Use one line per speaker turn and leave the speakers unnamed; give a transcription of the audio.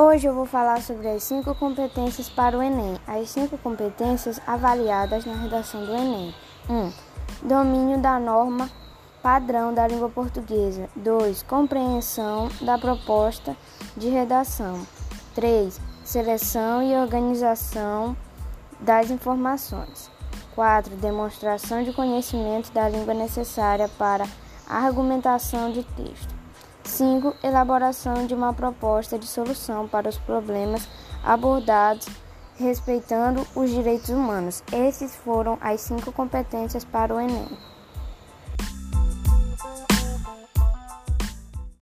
Hoje eu vou falar sobre as cinco competências para o Enem. As cinco competências avaliadas na redação do Enem: 1. Um, domínio da norma padrão da língua portuguesa. 2. Compreensão da proposta de redação. 3. Seleção e organização das informações. 4. Demonstração de conhecimento da língua necessária para argumentação de texto. 5. Elaboração de uma proposta de solução para os problemas abordados respeitando os direitos humanos. Esses foram as cinco competências para o Enem.